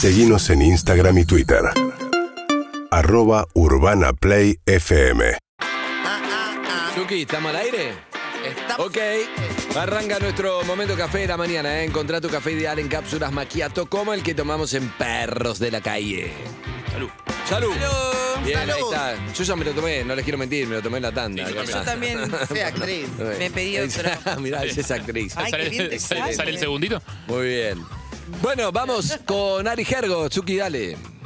Seguimos en Instagram y Twitter. Arroba Urbana Play FM. Chucky, ¿estamos al aire? Ok, arranca nuestro momento café de la mañana. ¿eh? Encontrá tu café ideal en cápsulas maquiato como el que tomamos en Perros de la Calle. Salud. Salud. Bien, ahí está. Yo ya me lo tomé, no les quiero mentir, me lo tomé en la tanda. Yo también Sí, actriz. me pedí otro. Mirá, esa es actriz. Ay, qué bien ¿Sale, te sale- sale. sale el segundito? Muy bien. Bueno, vamos con Ari Gergo. Chucky, dale.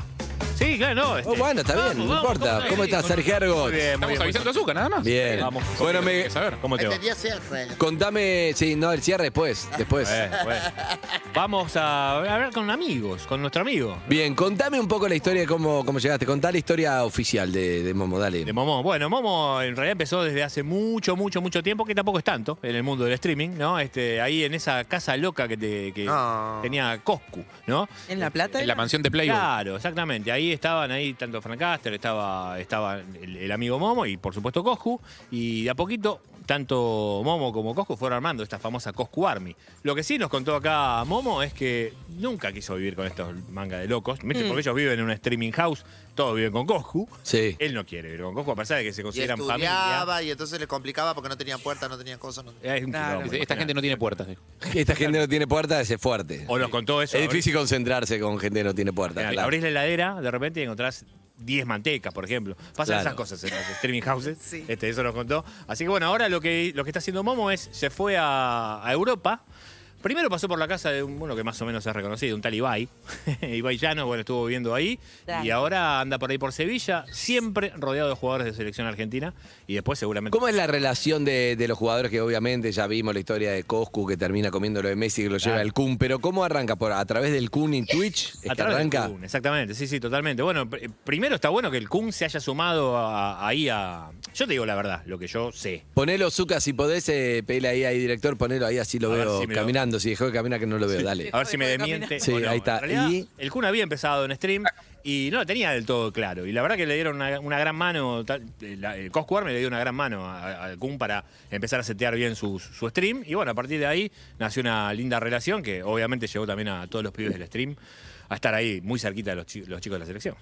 Sí, claro, no. Oh, este, bueno, está bien, vamos, no importa. vamos, ¿Cómo estás, Gergo? Muy bien, muy Estamos bien. avisando azúcar, nada más. Bien. Vamos. Bueno, me, saber. ¿Cómo te va? Entendía cierre. contame. Sí, no, el cierre después. Después. Bueno, bueno. Vamos a hablar con amigos, con nuestro amigo. Bien, contame un poco la historia de cómo, cómo llegaste. Contá la historia oficial de, de Momo, dale. De Momo. Bueno, Momo en realidad empezó desde hace mucho, mucho, mucho tiempo, que tampoco es tanto en el mundo del streaming, ¿no? Este, ahí en esa casa loca que, te- que No. tenía Coscu, ¿no? ¿En La Plata? En la mansión de Playboy. Claro, exactamente. Ahí estaban ahí tanto Frank Caster, estaba, estaba el, amigo Momo y por supuesto Coscu. Y de a poquito, tanto Momo como Coscu fueron armando esta famosa Coscu Army. Lo que sí nos contó acá Momo es que nunca quiso vivir con estos manga de locos. ¿viste? Porque ellos viven en un streaming house, todos viven con Coscu. Sí. Él no quiere vivir con Coscu, a pesar de que se Y consideran familia. estudiaba y entonces le complicaba porque no tenían puerta, no tenían cosas. no- Es un Claro. quilombo, Dice, Esta gente no tiene puertas. dijo. Esta gente no tiene puerta, ese es fuerte. O nos contó eso. Es difícil concentrarse con gente que no tiene puerta. Mira, claro. Abrís la heladera, de repente y encontrás 10 mantecas, por ejemplo. Pasan Claro. esas cosas en los streaming houses. Sí. Este, eso nos contó. Así que bueno, ahora lo que, lo que está haciendo Momo es, se fue a, a Europa. Primero pasó por la casa de un- uno que más o menos es reconocido, un tal Ibai. Ibai Llano, bueno, estuvo viviendo ahí. Claro. Y ahora anda por ahí por Sevilla, siempre rodeado de jugadores de selección argentina. Y después seguramente... ¿Cómo es la relación de, de los jugadores que obviamente ya vimos la historia de Coscu que termina comiendo lo de Messi que lo lleva Claro. el Kun? Pero ¿cómo arranca? ¿Por, ¿A través del Kun y Twitch? ¿Es A que través del arranca? Kun, exactamente, sí, sí, totalmente. Bueno, pr- primero está bueno que el Kun se haya sumado a- ahí a... Yo te digo la verdad, lo que yo sé. Ponelo, Zuka, si podés, eh, ahí, ahí, director, ponelo ahí, así lo A veo si lo- caminando. Si dejó de caminar, que no lo veo, dale. A ver si me demiente. Sí, o no. ahí está. En realidad, Y- El Kun había empezado en stream y no lo tenía del todo claro. Y la verdad que le dieron una, una gran mano. tal- eh, la- Coscu le dio una gran mano a- al Kun para empezar a setear bien su, su stream. Y bueno, a partir de ahí nació una linda relación que obviamente llevó también a todos los pibes del stream a estar ahí muy cerquita de los, chi- los chicos de la selección.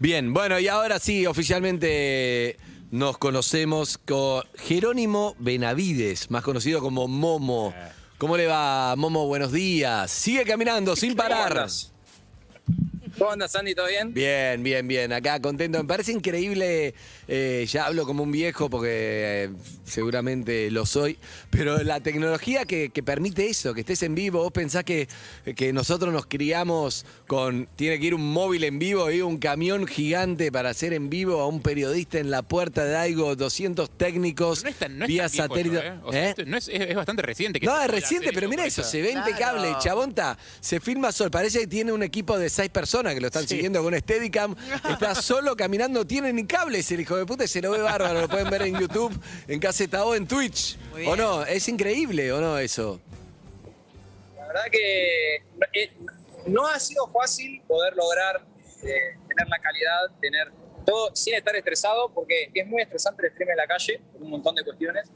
Bien, bueno, y ahora sí, oficialmente nos conocemos con Jerónimo Benavides, más conocido como Momo. ¿Cómo le va, Momo? Buenos días. Sigue caminando sin parar. ¿Cómo andas, Sandy? ¿Todo bien? Bien, bien, bien. Acá contento. Me parece increíble. Eh, ya hablo como un viejo porque eh, seguramente lo soy. Pero la tecnología que, que permite eso, que estés en vivo. Vos pensás que, que nosotros nos criamos con. Tiene que ir un móvil en vivo y un camión gigante para hacer en vivo a un periodista en la puerta de algo, 200 técnicos No es tan, no es vía satélite. eso, ¿eh? O sea, esto no es, es- es bastante reciente. Que No, es reciente, pero mira eso, se ve Claro. impecable, chabonta, se filma sol, parece que tiene un equipo de seis personas que lo están siguiendo con Steadicam, está solo caminando, tiene ni cables el hijo de puta y se lo ve bárbaro, lo pueden ver en YouTube, en Caseta O, en Twitch. ¿o no? Es increíble, ¿o no eso? La verdad que eh, no ha sido fácil poder lograr eh, tener la calidad, tener todo sin estar estresado, porque es muy estresante el stream en la calle, por un montón de cuestiones.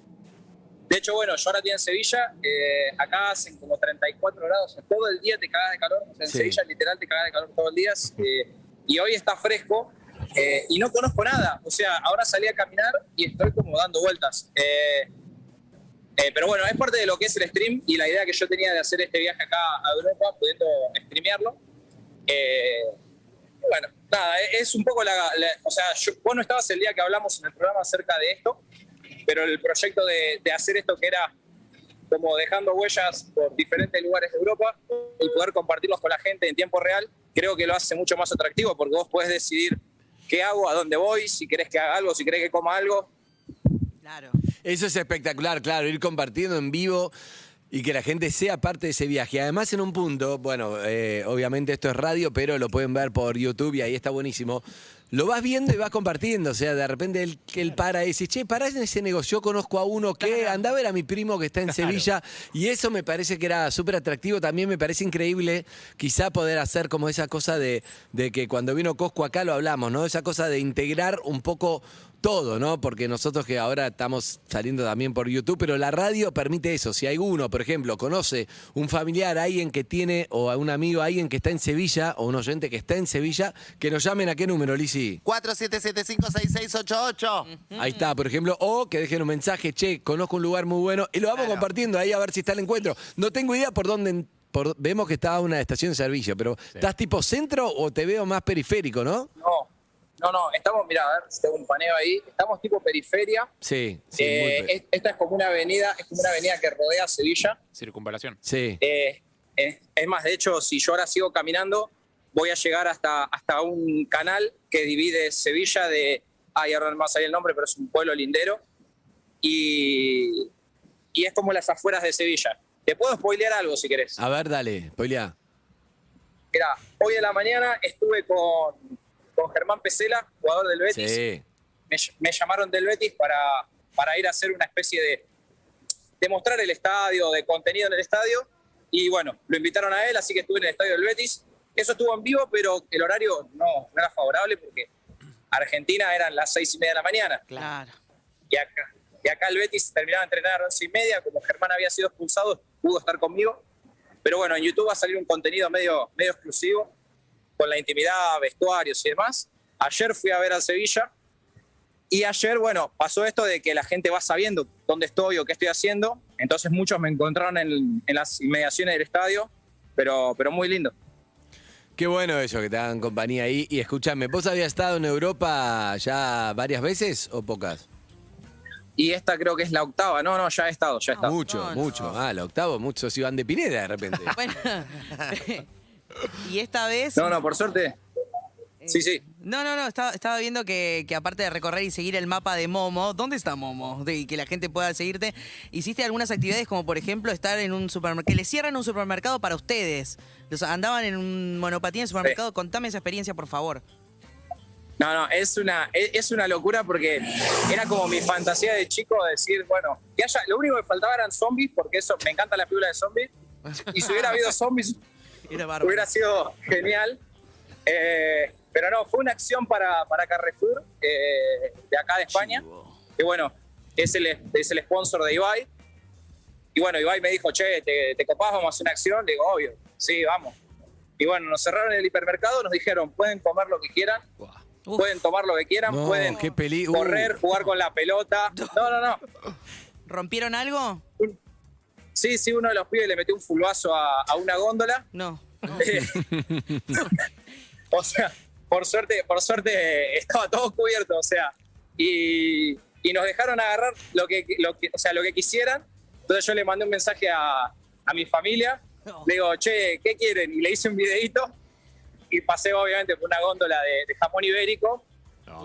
De hecho, bueno, yo ahora estoy en Sevilla, eh, acá hacen como 34 grados, todo el día te cagas de calor, o sea, en Sí. Sevilla literal te cagas de calor todo el día, eh, y hoy está fresco, eh, y no conozco nada, o sea, ahora salí a caminar y estoy como dando vueltas. Eh, Eh, pero bueno, es parte de lo que es el stream y la idea que yo tenía de hacer este viaje acá a Europa, pudiendo streamearlo. Eh, bueno, nada, es- es un poco la, la- O sea, yo- vos no estabas el día que hablamos en el programa acerca de esto, pero el proyecto de, de hacer esto que era como dejando huellas por diferentes lugares de Europa y poder compartirlos con la gente en tiempo real, creo que lo hace mucho más atractivo porque vos podés decidir qué hago, a dónde voy, si querés que haga algo, si querés que coma algo. Claro. Eso es espectacular, claro, ir compartiendo en vivo y que la gente sea parte de ese viaje. Además, en un punto, bueno, eh, obviamente esto es radio, pero lo pueden ver por YouTube y ahí está buenísimo. Lo vas viendo y vas compartiendo, o sea, de repente él, él para y dice, che, pará en ese negocio, yo conozco a uno que anda a ver a mi primo que está en Sevilla y eso me parece que era súper atractivo, también me parece increíble quizá poder hacer como esa cosa de, de que cuando vino Cosco acá lo hablamos, ¿no? Esa cosa de integrar un poco todo, ¿no? Porque nosotros que ahora estamos saliendo también por YouTube, pero la radio permite eso. Si alguno, por ejemplo, conoce un familiar, alguien que tiene, o a un amigo, alguien que está en Sevilla, o un oyente que está en Sevilla, que nos llamen a qué número, Lisi. 47756688. Ahí está, por ejemplo, o que dejen un mensaje, che, conozco un lugar muy bueno, y lo vamos compartiendo ahí a ver si está el encuentro. No tengo idea por dónde, por- vemos que está una estación de servicio, pero ¿estás tipo centro o te veo más periférico, no? No, no, no, estamos, mira, a ver si tengo un paneo ahí. Estamos tipo periferia. Sí, sí, Eh, muy es- esta es como una avenida, es como una avenida que rodea Sevilla. Circunvalación. sí. Eh, eh, es más, de hecho, si yo ahora sigo caminando, voy a llegar hasta, hasta un canal que divide Sevilla de. Ay, ahora no me va a salir el nombre, pero es un pueblo lindero. Y, y es como las afueras de Sevilla. Te puedo spoilear algo si querés. A ver, dale, spoilea. Mira, hoy en la mañana estuve con, con Germán Pesela, jugador del Betis. Sí. me, me llamaron del Betis para, para ir a hacer una especie de, de mostrar el estadio, de contenido en el estadio. Y bueno, lo invitaron a él, así que estuve en el estadio del Betis. Eso estuvo en vivo, pero el horario no, no era favorable porque Argentina eran las seis y media de la mañana. Claro. Y acá, y acá el Betis terminaba de entrenar a las once y media. Como Germán había sido expulsado, pudo estar conmigo. Pero bueno, en YouTube va a salir un contenido medio, medio exclusivo, con la intimidad, vestuarios y demás. Ayer fui a ver al Sevilla. Y ayer, bueno, pasó esto de que la gente va sabiendo dónde estoy o qué estoy haciendo. Entonces muchos me encontraron en, en las inmediaciones del estadio, pero, pero muy lindo. Qué bueno eso, que te hagan compañía ahí. Y escúchame, ¿vos habías estado en Europa ya varias veces o pocas? Y esta creo que es la octava. No, no, ya he estado, ya he estado. Mucho, no, mucho. Ah, el octavo, muchos iban de Pineda de repente. Bueno. y esta vez. No, no, por suerte. Sí, sí. No, no, no, estaba, estaba viendo que, que aparte de recorrer y seguir el mapa de Momo, ¿dónde está Momo? De, y que la gente pueda seguirte, hiciste algunas actividades como por ejemplo estar en un supermercado, que le cierran un supermercado para ustedes. Los andaban en un monopatín en el supermercado, contame esa experiencia, por favor. No, no, es una, es es una locura porque era como mi fantasía de chico decir, bueno, que haya, lo único que faltaba eran zombies, porque eso, me encanta la película de zombies. Y si hubiera habido zombies, Era bárbaro. hubiera sido genial. Eh, pero no, fue una acción para, para Carrefour, eh, de acá de España. Que bueno, es el, es el sponsor de Ibai. Y bueno, Ibai me dijo, che, ¿te, te copás? Vamos a hacer una acción. Le digo, obvio, sí, vamos. Y bueno, nos cerraron el hipermercado, nos dijeron, pueden comer lo que quieran, Uf. pueden tomar lo que quieran, No, pueden qué peli- uh. correr, jugar con la pelota. No, no, no. ¿Rompieron algo? Sí, sí, uno de los pibes le metió un fulbazo a, a una góndola. No. Eh, o sea, por suerte, por suerte estaba todo cubierto, o sea, y, y nos dejaron agarrar lo que, lo que, o sea, lo que quisieran. Entonces yo le mandé un mensaje a, a mi familia, No. le digo, che, ¿qué quieren? Y le hice un videito y pasé obviamente por una góndola de, de jamón ibérico.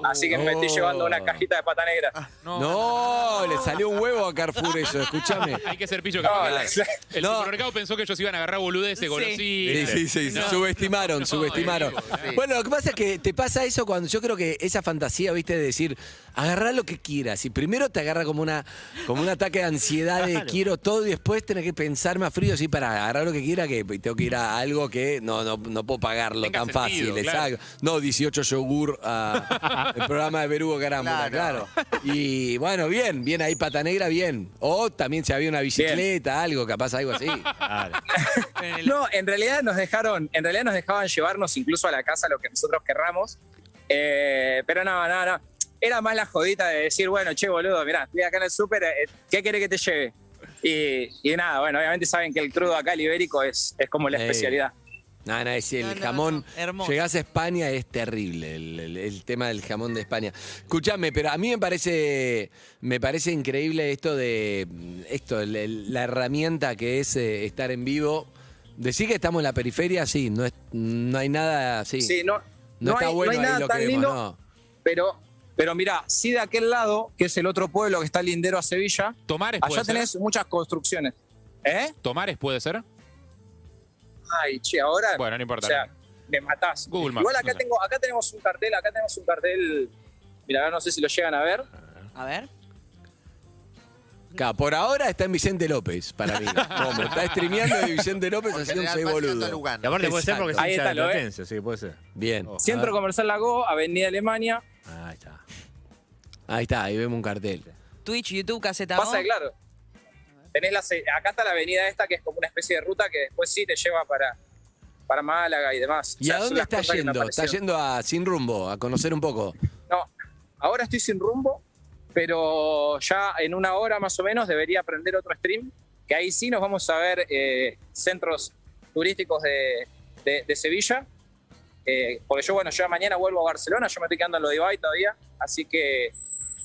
Así que me estoy llevando una cajita de pata negra. No, le salió un huevo a Carrefour eso, escúchame. Hay que ser pillo que No, el, supermercado pensó que ellos iban a agarrar boludeces, Sí. golosinas. Sí, sí, sí, sí, subestimaron, subestimaron. Bueno, lo que pasa es que te pasa eso cuando yo creo que esa fantasía, viste, de decir, agarrar lo que quieras. Y primero te agarra como una como un ataque de ansiedad de quiero todo y después tenés que pensar más frío, sí, para agarrar lo que quiera, que tengo que ir a algo que no, no, no puedo pagarlo Tenga tan sentido, fácil. claro. exacto. No, 18 yogur a el programa de Berugo Carámbula, claro. Claro. Y bueno, bien, bien ahí pata negra, bien. O también si había una bicicleta, algo, capaz algo así. Claro. No, en realidad nos dejaron, en realidad nos dejaban llevarnos incluso a la casa lo que nosotros querramos. Eh, pero no, no, no. Era más la jodita de decir, bueno, che, boludo, mirá, estoy acá en el súper, eh, ¿qué querés que te lleve? Y, y nada, bueno, obviamente saben que el crudo acá, el ibérico, es, es como la Ey. especialidad. No, no, es el No, no, jamón. no, hermoso. Llegás a España, es terrible el, el- el tema del jamón de España. Escúchame, pero a mí me parece, me parece increíble esto de esto, el- el- la herramienta que es eh, estar en vivo. Decir que estamos en la periferia, sí, no es, no hay nada así. Sí, no, no, no está hay, no bueno hay ahí nada lo tan que vemos, lindo, no. pero, pero mirá, sí de aquel lado, que es el otro pueblo que está lindero a Sevilla, Tomares puede allá ser. tenés muchas construcciones. ¿Eh? Tomares puede ser. Ay, che, ahora. Bueno, no importa. O sea, me matás. Google Maps, Igual acá no sé. tengo, acá tenemos un cartel, acá tenemos un cartel. Mira, no sé si lo llegan a ver. A ver. Claro, por ahora está en Vicente López, para mí. Como está streameando de Vicente López haciendo un boludo. Y aparte puede ser porque es Ahí está, de ¿lo ves? Platense, sí, puede ser. Bien. Oh. Centro Comercial Lago, Avenida Alemania. Ahí está. Ahí está, ahí vemos un cartel. Twitch, YouTube, Caseta Pasa claro. Tenés la, acá está la avenida esta, que es como una especie de ruta que después sí te lleva para, para Málaga y demás. O ¿Y sea, a dónde las está cosas que me yendo? Está aparecieron. yendo a Sin Rumbo, a conocer un poco. No, ahora estoy sin rumbo, pero ya en una hora más o menos debería aprender otro stream, que ahí sí nos vamos a ver eh, centros turísticos de, de- de Sevilla. Eh, porque yo, bueno, yo mañana vuelvo a Barcelona, yo me estoy quedando en lo de Ibai todavía, así que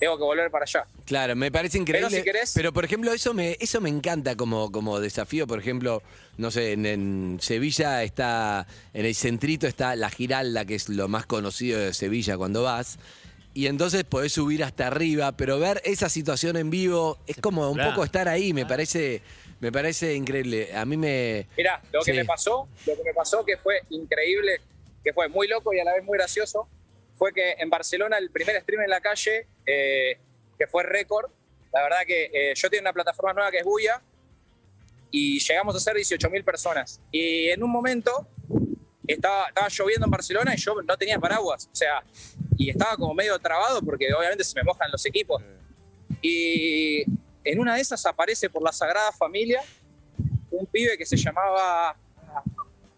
tengo que volver para allá. Claro, me parece increíble. Pero si querés- Pero, por ejemplo, eso me, eso me encanta como, como desafío. Por ejemplo, no sé, en, en Sevilla está, en el centrito está la Giralda, que es lo más conocido de Sevilla cuando vas. Y entonces podés subir hasta arriba, pero ver esa situación en vivo es como un poco estar ahí, me parece, me parece increíble. A mí me. Mirá, lo que me pasó, lo que me pasó que fue increíble, que fue muy loco y a la vez muy gracioso, fue que en Barcelona el primer stream en la calle, eh, que fue récord, la verdad que eh, yo tengo una plataforma nueva que es Buya, y llegamos a ser 18.000 personas. Y en un momento estaba, estaba lloviendo en Barcelona y yo no tenía paraguas, o sea, y estaba como medio trabado porque obviamente se me mojan los equipos. Y en una de esas aparece por la Sagrada Familia un pibe que se llamaba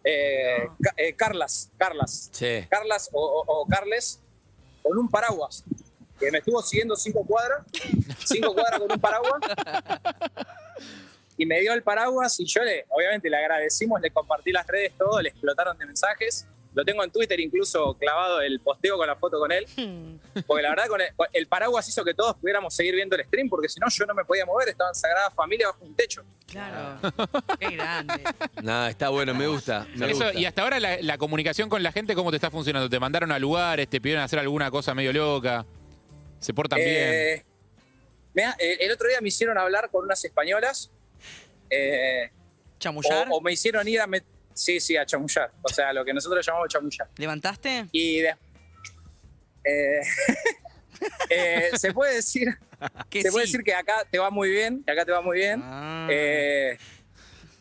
eh, eh, Carlas, Carlas, Sí. Carlas o, o- o Carles, con un paraguas, que me estuvo siguiendo cinco cuadras, cinco cuadras con un paraguas, y me dio el paraguas y yo le, obviamente le agradecimos, le compartí las redes, todo, le explotaron de mensajes. Lo tengo en Twitter incluso clavado el posteo con la foto con él. Porque la verdad con el, paraguas hizo que todos pudiéramos seguir viendo el stream, porque si no yo no me podía mover, estaba en Sagrada Familia bajo un techo. Claro. Qué grande. Nada, está bueno, me gusta. Me Eso, gusta. y hasta ahora la, la comunicación con la gente, ¿cómo te está funcionando? ¿Te mandaron a lugares? ¿Te pidieron hacer alguna cosa medio loca? ¿Se portan bien? Eh, mira, eh, el otro día me hicieron hablar con unas españolas. eh, ¿Chamullar? o, o me hicieron ir a... met- sí, sí, a chamullar. O sea, lo que nosotros llamamos chamullar. ¿Levantaste? Y de- eh, eh, se puede decir, Que se puede decir que acá te va muy bien, que acá te va muy bien. Ah. Eh,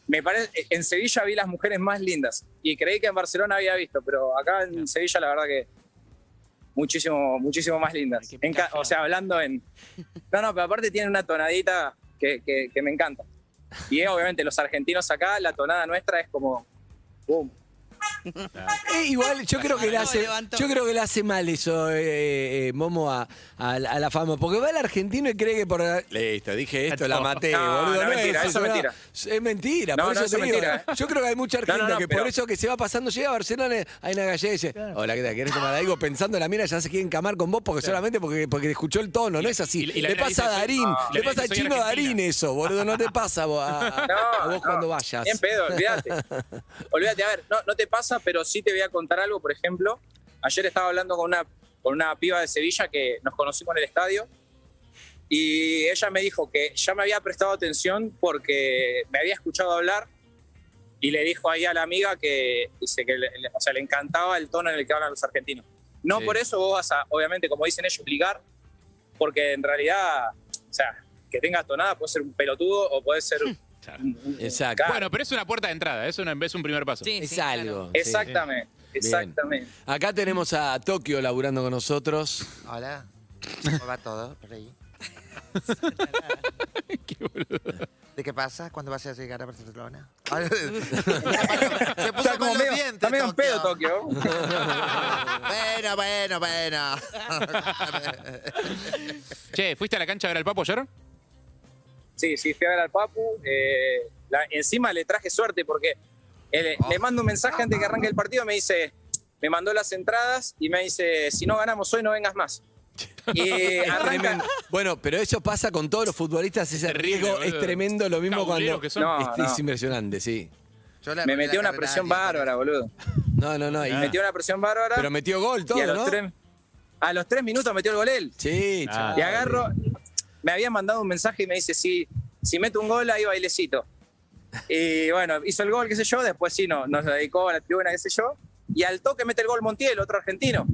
me parece, en Sevilla vi las mujeres más lindas y creí que en Barcelona había visto, pero acá en Sevilla la verdad que muchísimo, muchísimo más lindas. En o sea, hablando en... No, no, pero aparte tiene una tonadita que, que- que me encanta. Y obviamente los argentinos acá, la tonada nuestra es como... 嗯。Eh, igual yo creo que le No, hace yo creo que le hace mal eso eh, eh, Momo a, a la- a la fama porque va el argentino y cree que por listo dije esto la maté No, boludo no, mentira, es eso es mentira. es mentira No, por no, eso eso te es digo, mentira, ¿eh? yo creo que hay mucha argentina no, que pero- por eso que se va pasando llega a Barcelona hay una gallega y dice hola ¿qué tal? ¿querés tomar algo? pensando la mina ya se quiere encamar con vos porque solamente porque, porque escuchó el tono no es así y- y la le pasa a Darín "Soy- le pasa "Soy chino argentina". Darín eso boludo no te pasa a vos, a- a- a cuando vayas Bien pedo, olvídate. olvídate, a ver, no, no te pasa, pero sí te voy a contar algo, por ejemplo. Ayer estaba hablando con una, con una piba de Sevilla que nos conocimos en el estadio y ella me dijo que ya me había prestado atención porque me había escuchado hablar y le dijo ahí a la amiga que, dice que le, o sea, le encantaba el tono en el que hablan los argentinos. No Sí. por eso vos vas a, obviamente, como dicen ellos, ligar, porque en realidad, o sea, que tengas tonada puede ser un pelotudo o puede ser... un- un- Exacto. Claro. Bueno, pero es una puerta de entrada, es, una, es un primer paso. Sí, es sí, claro. algo sí. Exactamente, exactamente. Acá tenemos a Tokio laburando con nosotros. Hola. ¿Cómo va todo por ahí? ¿De qué pasa? ¿Cuándo vas a llegar a Barcelona? Se Está puso como con los medio, dientes, está medio en pedo Tokio. Tokio. Bueno, bueno, bueno. Che, ¿fuiste a la cancha a ver al Papo ayer? Sí, sí, fui a ver al Papu. eh, la- encima le traje suerte porque él- le mando un mensaje antes que arranque el partido. Me dice, me mandó las entradas y me dice, si no ganamos hoy, no vengas más. Y Es arranca. tremendo. Bueno, pero eso pasa con todos los futbolistas, ese Terrible, riesgo es boludo. tremendo, lo mismo cuando... que son. No, es, no. es impresionante, sí. Me metió una presión bárbara, boludo. No, no, no. y- Me metió una presión bárbara. pero metió gol y a todo, los, ¿no? tres, a los tres minutos metió el gol él. Sí, Ah. chaval. Y agarro, me había mandado un mensaje y me dice, si, si meto un gol, ahí bailecito. Y bueno, hizo el gol, qué sé yo, después sí, no, nos dedicó a la tribuna, qué sé yo. Y al toque mete el gol Montiel, otro argentino.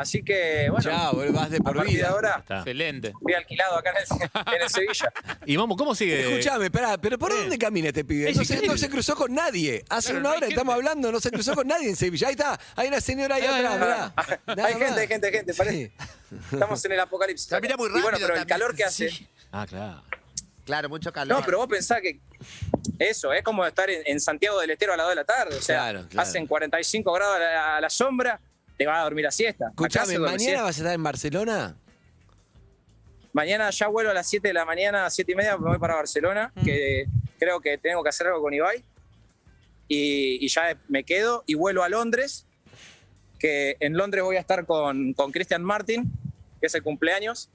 Así que, bueno, Ya, vas de a por de vida. ahora Está. Excelente. fui alquilado acá en el, en el Sevilla. Y Momo, ¿cómo sigue? Escuchame, espera, pero ¿por dónde camina este pibe? Es No se, no increíble. se cruzó con nadie. Hace Claro, una no hay hora estamos hablando, no se cruzó con nadie en Sevilla. Ahí está, hay una señora ahí atrás, mirá. hay Nada gente, más. hay gente, hay gente. parece- Sí. Estamos en el apocalipsis. Camina muy Y bueno, rápido pero el también. calor que hace. Sí. Ah, claro. Claro, mucho calor. No, pero vos pensás que eso es como estar en, en Santiago del Estero a las 2 de la tarde. O sea, Claro, claro. hacen 45 grados a la, a la sombra, te vas a dormir a siesta. Escuchame, ¿mañana siesta. vas a estar en Barcelona? Mañana ya vuelvo a las 7 de la mañana, a 7 y media, me voy para Barcelona, Mm. que creo que tengo que hacer algo con Ibai. Y, y ya me quedo y vuelvo a Londres, que en Londres voy a estar con, con Christian Martin, que es el cumpleaños,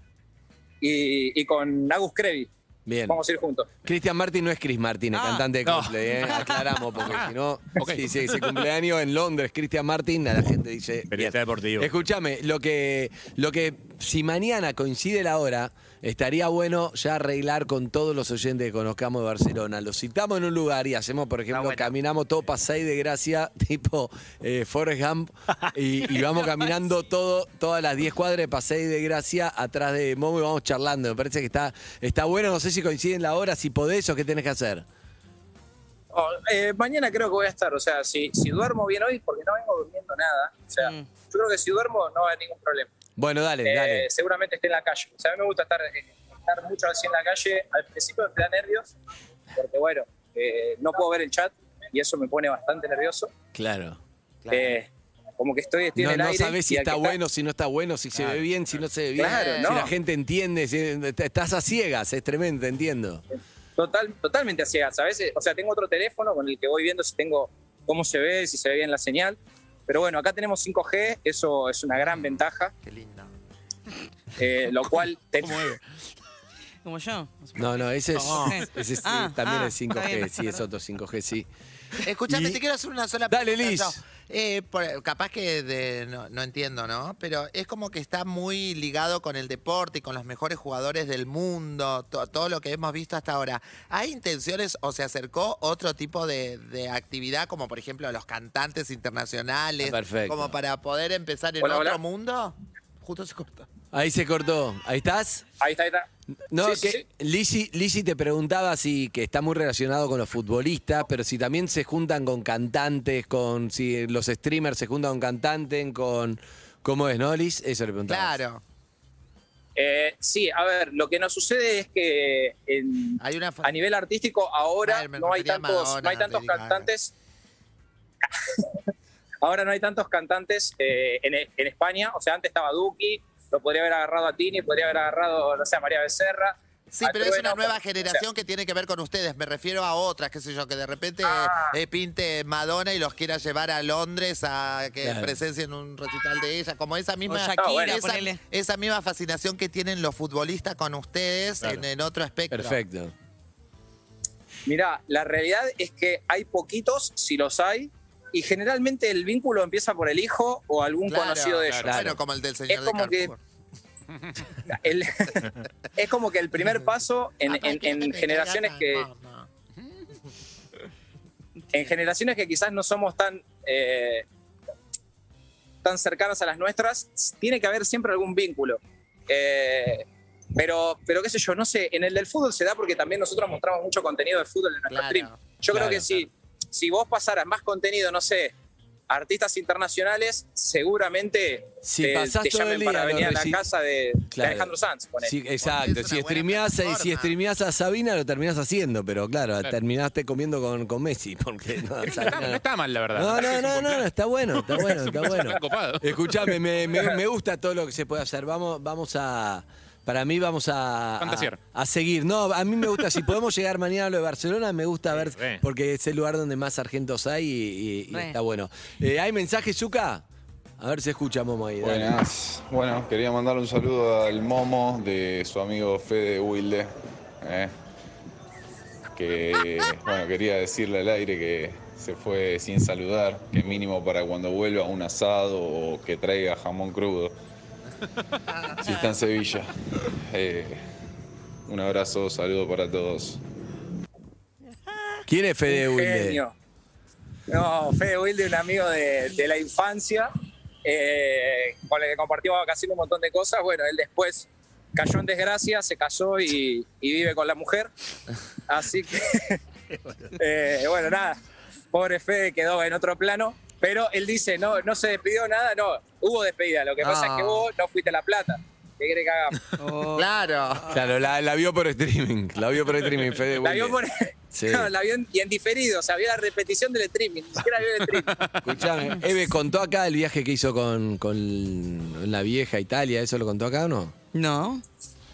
y, y con Agus Crevi. Bien. Vamos a ir juntos. Cristian Martin no es Chris Martin, el Ah. cantante de No. Coldplay, ¿eh? aclaramos, porque si no, Ok. si si ese cumpleaños en Londres, Cristian Martin, a la gente dice. Periodista bien. deportivo. Escúchame, lo que, lo que, si mañana coincide la hora, estaría bueno ya arreglar con todos los oyentes que conozcamos de Barcelona. Los citamos en un lugar y hacemos, por ejemplo, bueno. caminamos todo Pasay de Gracia, tipo eh, Forrest Gump, y, y vamos caminando todo, todas las 10 cuadras de Pasay de Gracia atrás de Momo y vamos charlando. Me parece que está, está bueno, no sé si coincide en la hora, si podés o qué tenés que hacer. Oh, eh, mañana creo que voy a estar, o sea, si, si duermo bien hoy, porque no vengo durmiendo nada, o sea, Mm. yo creo que si duermo no va a haber ningún problema. Bueno, dale, Eh, dale. seguramente esté en la calle. O sea, a mí me gusta estar, eh, estar mucho así en la calle. Al principio me da nervios, porque bueno, eh, no puedo ver el chat y eso me pone bastante nervioso. Claro. Claro. Eh, como que estoy, estoy No, en el no aire. sabés si está bueno, si no está bueno, si se ve bien, si no se ve bien. Claro, si no. la gente entiende, si estás a ciegas, es tremendo, entiendo. Total, totalmente a ciegas. A veces, o sea, tengo otro teléfono con el que voy viendo si tengo cómo se ve, si se ve bien la señal. Pero bueno, acá tenemos 5G, eso es una gran ventaja, Qué lindo. eh, lo cual te- Como yo. No, no, ese es, No. ese es- Ah, también ah, es está 5G, bien, sí, es otro 5G, sí. Escuchame, Y- te quiero hacer una sola Dale, pregunta. Liz. yo. Eh, por- capaz que de- no, no entiendo, ¿no? Pero es como que está muy ligado con el deporte y con los mejores jugadores del mundo, to- todo lo que hemos visto hasta ahora. ¿Hay intenciones o se acercó otro tipo de, de actividad, como por ejemplo los cantantes internacionales, Ah, perfecto. como para poder empezar en Hola, otro hola. mundo? Justo se cortó. Ahí se cortó. ¿Ahí estás? ahí está, ahí está. No, Sí, sí, que Lizzy, Lizzy te preguntaba si que está muy relacionado con los futbolistas, pero si también se juntan con cantantes, con si los streamers se juntan con cantantes, con ¿cómo es, no, Liz? Eso le preguntaba. Claro. Eh, sí, a ver, lo que nos sucede es que en- Hay una a nivel artístico ahora Ah, no hay tantos, Madonna, no hay tantos cantantes. ahora no hay tantos cantantes eh, en, en España. O sea, antes estaba Duki, lo podría haber agarrado a Tini, podría haber agarrado, no sé, a María Becerra. Sí, pero es una nueva o sea, generación que tiene que ver con ustedes. Me refiero a otras, qué sé yo, que de repente Ah. eh, pinte Madonna y los quiera llevar a Londres a que Claro. presencien un recital de ella. Como esa misma, Shakira, bueno. esa, esa misma fascinación que tienen los futbolistas con ustedes Claro. en, en otro espectro. Perfecto. Mirá, la realidad es que hay poquitos, si los hay, y generalmente el vínculo empieza por el hijo o algún Claro, conocido de ellos. claro. Bueno, como el del señor Es de como que-. El- es como que el primer paso en, te generaciones que en generaciones que quizás no somos tan eh, tan cercanas a las nuestras tiene que haber siempre algún vínculo Eh, pero pero qué sé yo no sé en el del fútbol se da porque también nosotros mostramos mucho contenido de fútbol en nuestro Claro. stream yo Claro, creo que si si vos pasaras más contenido no sé artistas internacionales seguramente Si te, pasás te todo el llamen día, para venir a la casa de. Alejandro Sanz. Sí, exacto. es Si streameás, si streameás a Sabina, lo terminás haciendo, pero claro, Claro. terminaste comiendo con, con Messi. Porque no, No está, no está mal, la verdad. No, no, no, no, no, está bueno, está bueno, está bueno. Escuchame, me, me- me gusta todo lo que se puede hacer. Vamos, vamos a. Para mí vamos a, a, a seguir. No, a mí me gusta, si podemos llegar mañana a lo de Barcelona, me gusta ver, re. porque es el lugar donde más sargentos hay y, y- y Re. está bueno. Eh, ¿Hay mensajes, Zuka? A ver si escucha Momo ahí. dale. Buenas. Bueno, quería mandarle un saludo al Momo de su amigo Fede Wilde. eh, que, bueno, quería decirle al aire que se fue sin saludar, que mínimo para cuando vuelva un asado o que traiga jamón crudo. Si está en Sevilla. Eh, un abrazo, saludo para todos. ¿Quién es Fede Wilde? Genio. No, Fede Wilde, un amigo de, de la infancia. eh, con el que compartimos vacaciones un montón de cosas. Bueno, él después cayó en desgracia, se casó y, y vive con la mujer. Así que, eh, bueno, nada, pobre Fede quedó en otro plano. Pero él dice, no, no se despidió nada, no, hubo despedida. Lo que pasa es que Ah. vos no fuiste a La Plata. ¿Qué querés que hagamos? Claro. Claro, la, la vio por streaming. La vio por streaming, Fede. La vio por... Sí. No, la vio en, y en diferido, o sea, vio la repetición del streaming, ni siquiera vio el streaming. Escuchame, Eve, ¿contó acá el viaje que hizo con, con la vieja Italia? ¿Eso lo contó acá o no? No.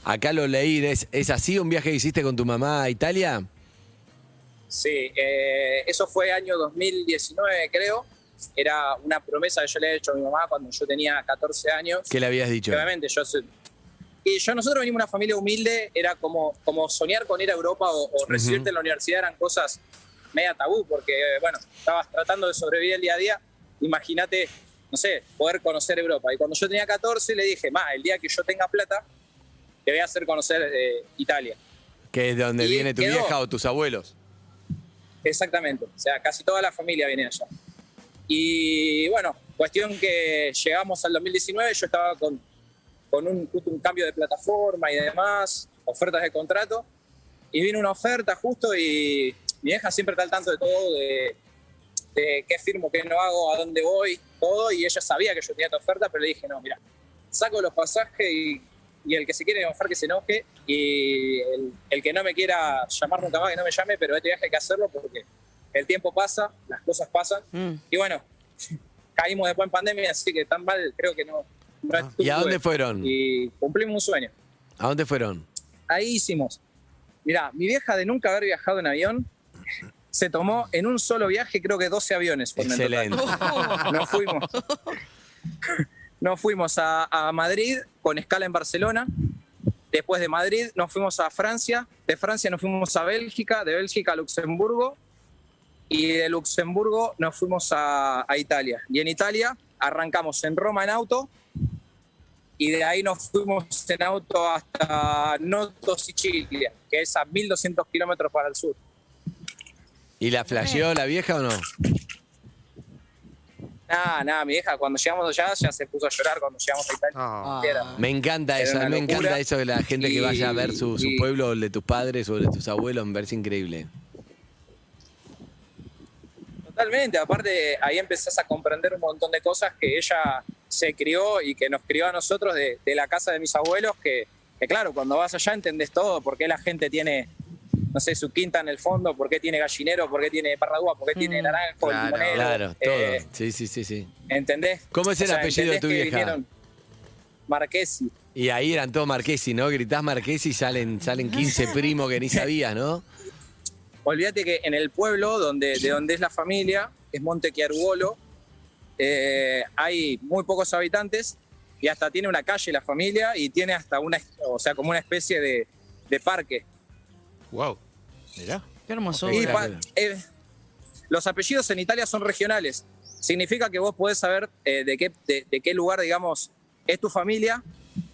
Acá lo leí. ¿Es, ¿Es así un viaje que hiciste con tu mamá a Italia? Sí, eh, eso fue año 2019, creo. Era una promesa que yo le había hecho a mi mamá cuando yo tenía 14 años. ¿Qué le habías dicho? Obviamente, yo Y yo, nosotros venimos de una familia humilde, era como, como soñar con ir a Europa o, o recibirte en la universidad eran cosas media tabú, porque, bueno, estabas tratando de sobrevivir el día a día. Imagínate, no sé, poder conocer Europa. Y cuando yo tenía 14 le dije, ma, el día que yo tenga plata, te voy a hacer conocer eh, Italia. Que es de donde Y viene tu quedó. vieja o tus abuelos. Exactamente, o sea, casi toda la familia viene allá. Y bueno, cuestión que llegamos al 2019, yo estaba con, con un, un cambio de plataforma y demás, ofertas de contrato, y vino una oferta justo y mi vieja siempre está al tanto de todo, de, de qué firmo, qué no hago, a dónde voy, todo, y ella sabía que yo tenía esta oferta, pero le dije, no, mira, saco los pasajes y, y el que se quiere enojar que se enoje, y el, el que no me quiera llamar nunca más que no me llame, pero este viaje hay que hacerlo porque el tiempo pasa, las cosas pasan, Mm. y bueno, caímos después en pandemia, así que tan mal creo que no. no ¿Y a dónde fueron? Y cumplimos un sueño. ¿A dónde fueron? Ahí hicimos. Mirá, mi vieja de nunca haber viajado en avión, se tomó en un solo viaje, creo que 12 aviones. total. Excelente. Nos fuimos. Nos fuimos a, a Madrid con escala en Barcelona. Después de Madrid nos fuimos a Francia. De Francia nos fuimos a Bélgica. De Bélgica a Luxemburgo. Y de Luxemburgo nos fuimos a, a Italia. Y en Italia arrancamos en Roma en auto. Y de ahí nos fuimos en auto hasta Noto, Sicilia, que es a 1200 kilómetros para el sur. ¿Y la flasheó la vieja o no? Nada, nada, mi vieja, cuando llegamos allá ya se puso a llorar cuando llegamos a Italia. Ah. Era- Me encanta Era eso, me encanta eso de la gente que vaya a ver su, su Y- pueblo, el de tus padres o el de tus abuelos, me parece increíble. Totalmente, aparte ahí empezás a comprender un montón de cosas que ella se crió y que nos crió a nosotros de, de la casa de mis abuelos, que, que claro, cuando vas allá entendés todo, por qué la gente tiene, no sé, su quinta en el fondo, por qué tiene gallinero, por qué tiene parradúa, por qué tiene naranjo, Claro. limonero, Claro, todo. eh, Sí, sí, sí, sí. ¿Entendés? ¿Cómo es el apellido de tu vieja? Marquesi. Y ahí eran todos Marquesi, ¿no? Gritás Marquesi y salen, salen 15 primos que ni sabías, ¿no? Olvídate que en el pueblo donde, de donde es la familia, es Monte Chiarugolo, eh, hay muy pocos habitantes y hasta tiene una calle la familia y tiene hasta una, o sea, como una especie de, de parque. Wow. Mirá. Qué hermoso. Y eh, los apellidos en Italia son regionales. Significa que vos podés saber eh, de, qué, de, de qué lugar, digamos, es tu familia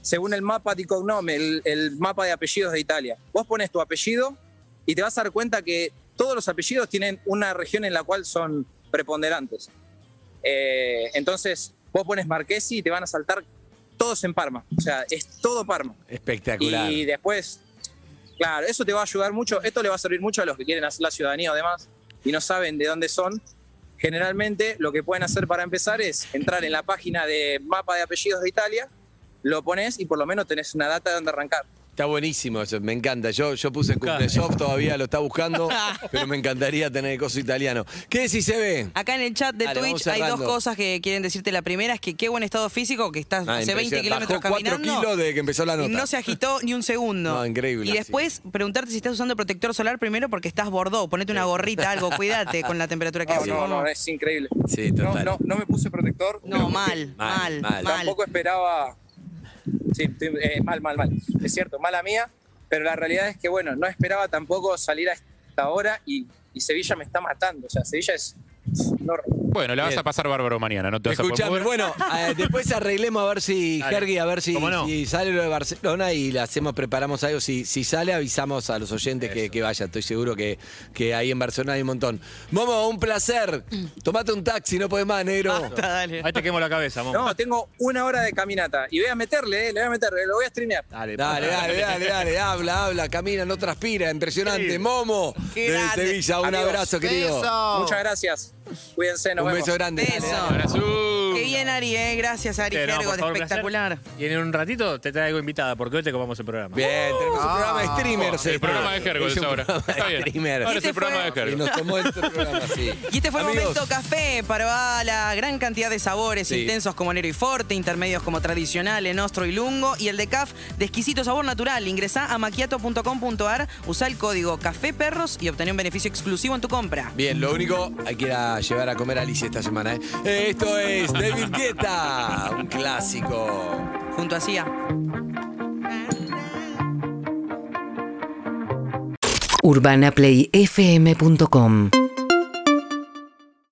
según el mapa di cognome, el, el mapa de apellidos de Italia. Vos pones tu apellido y te vas a dar cuenta que todos los apellidos tienen una región en la cual son preponderantes. Eh, entonces, vos pones Marquesi y te van a saltar todos en Parma. O sea, es todo Parma. Espectacular. Y después, claro, eso te va a ayudar mucho. Esto le va a servir mucho a los que quieren hacer la ciudadanía además y no saben de dónde son. Generalmente lo que pueden hacer para empezar es entrar en la página de mapa de apellidos de Italia, lo pones y por lo menos tenés una data de dónde arrancar. Está buenísimo eso, me encanta. Yo, yo puse Soft todavía lo está buscando, pero me encantaría tener el coso italiano. ¿Qué decís, se ve? Acá en el chat de Dale, vamos Twitch hay dos cosas que quieren decirte. La primera es que qué buen estado físico, que estás Ah, hace 20 impresionante. kilómetros Bajó 4 caminando. kilos desde que empezó la y nota. no se agitó ni un segundo. No, increíble, Y después preguntarte si estás usando protector solar primero porque estás bordó. Ponete una gorrita, algo, cuídate con la temperatura que No, hace. no, ¿no? no, es increíble. Sí, No, total. no, no me puse protector. No, pero mal, Mal, mal, mal. mal. Tampoco esperaba. Sí, eh, mal, mal, mal. Es cierto, mala mía. Pero la realidad es que, bueno, no esperaba tampoco salir a esta hora y, y Sevilla me está matando. O sea, Sevilla es. Bueno, la vas Bien. a pasar bárbaro mañana, no te vas a Escuchame, bueno, eh, después arreglemos a ver si, Dale. Hergy, a ver si, ¿Cómo no? si sale lo de Barcelona y le hacemos, preparamos algo. Si, si sale, avisamos a los oyentes que, que vayan. Estoy seguro que, que ahí en Barcelona hay un montón. Momo, un placer. Tomate un taxi, no podés más, negro. Basta, dale. Ahí te quemo la cabeza, Momo. No, tengo una hora de caminata y voy a meterle, eh, le voy a meter, lo voy a streamear. Dale, Dale, dale, dale, dale, habla, habla, camina, no transpira, impresionante. Momo, Qué desde grande. Sevilla, un Amigos, abrazo, querido. Beso. Muchas gracias. Cuídense, nos Un vemos. beso grande. dale, Beso. dale. Abrazo. Bien, Ari, ¿eh? Gracias, Ari Sí, no, Gergo, por favor, un placer. espectacular. Y en un ratito te traigo invitada, porque hoy te comamos el programa. Bien, tenemos un programa de streamers. El este. programa de Hergo Es ahora. programa Está de bien. streamers. Ahora es Este el programa de fue- Y nos tomó este programa así. Y este fue el Amigos, momento café para la gran cantidad de sabores Sí. intensos como Nero y Forte, intermedios como tradicional, Nostro y Lungo y el de CAF de exquisito sabor natural. Ingresá a maquiato.com.ar, usa el código Café Perros y obtené un beneficio exclusivo en tu compra. Bien, lo único, hay que ir a llevar a comer a Alicia esta semana. ¿eh? Eh, Esto es David Guetta, un clásico. Junto a Cia. urbanaplayfm.com